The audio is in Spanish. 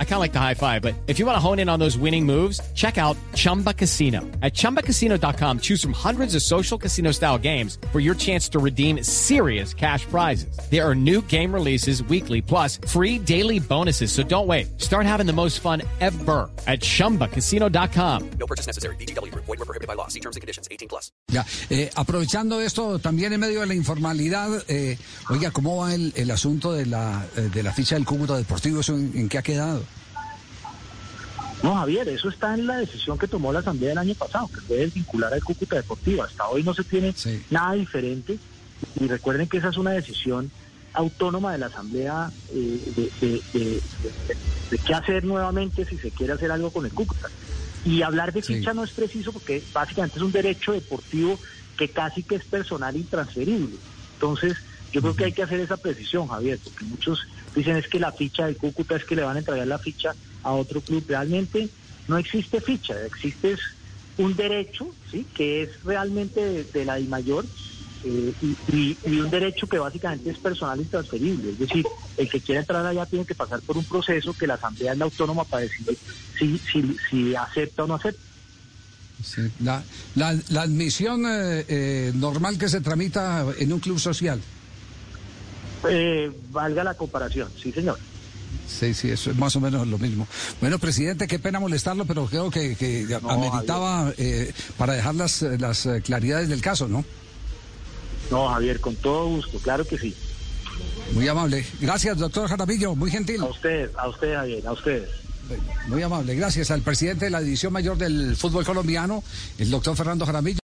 I kind of like the high five, but if you want to hone in on those winning moves, check out Chumba Casino. At ChumbaCasino.com, choose from hundreds of social casino style games for your chance to redeem serious cash prizes. There are new game releases weekly, plus free daily bonuses. So don't wait. Start having the most fun ever at ChumbaCasino.com. No purchase necessary. BGW. Void were prohibited by law. See terms and conditions. 18 plus. Ya, eh, aprovechando esto, también en medio de la informalidad, eh, oiga, ¿cómo va el, el asunto de la, eh, de la ficha del Cúcuta Deportivo? En, en qué ha quedado? No, Javier, eso está en la decisión que tomó la Asamblea el año pasado, que fue desvincular al Cúcuta Deportivo. Hasta hoy no se tiene Sí. nada diferente. Y recuerden que esa es una decisión autónoma de la Asamblea eh, de, de- de- de- de qué hacer nuevamente si se quiere hacer algo con el Cúcuta. Y hablar de Sí. ficha no es preciso porque básicamente es un derecho deportivo que casi que es personal intransferible. Entonces, yo creo que hay que hacer esa precisión, Javier, porque muchos dicen es que la ficha del Cúcuta es que le van a entregar la ficha a otro club. Realmente no existe ficha, existe un derecho, ¿sí? Que es realmente de, de la DIMAYOR eh, y, y- y un derecho que básicamente es personal intransferible. Es decir, el que quiera entrar allá tiene que pasar por un proceso que la Asamblea es la autónoma para decidir si, si, si acepta o no acepta. Sí. La, la, la admisión eh, eh, normal que se tramita en un club social. Eh, valga la comparación, sí señor. Sí, sí, eso es más o menos lo mismo. Bueno, presidente, qué pena molestarlo, pero creo que, que No, ameritaba eh, para dejar las, las eh, claridades del caso, ¿no? No, Javier, con todo gusto, claro que sí. Muy amable. Gracias, doctor Jaramillo, muy gentil. A ustedes, a ustedes, Javier, a ustedes. Muy amable. Gracias al presidente de la División Mayor del Fútbol Colombiano, el doctor Fernando Jaramillo.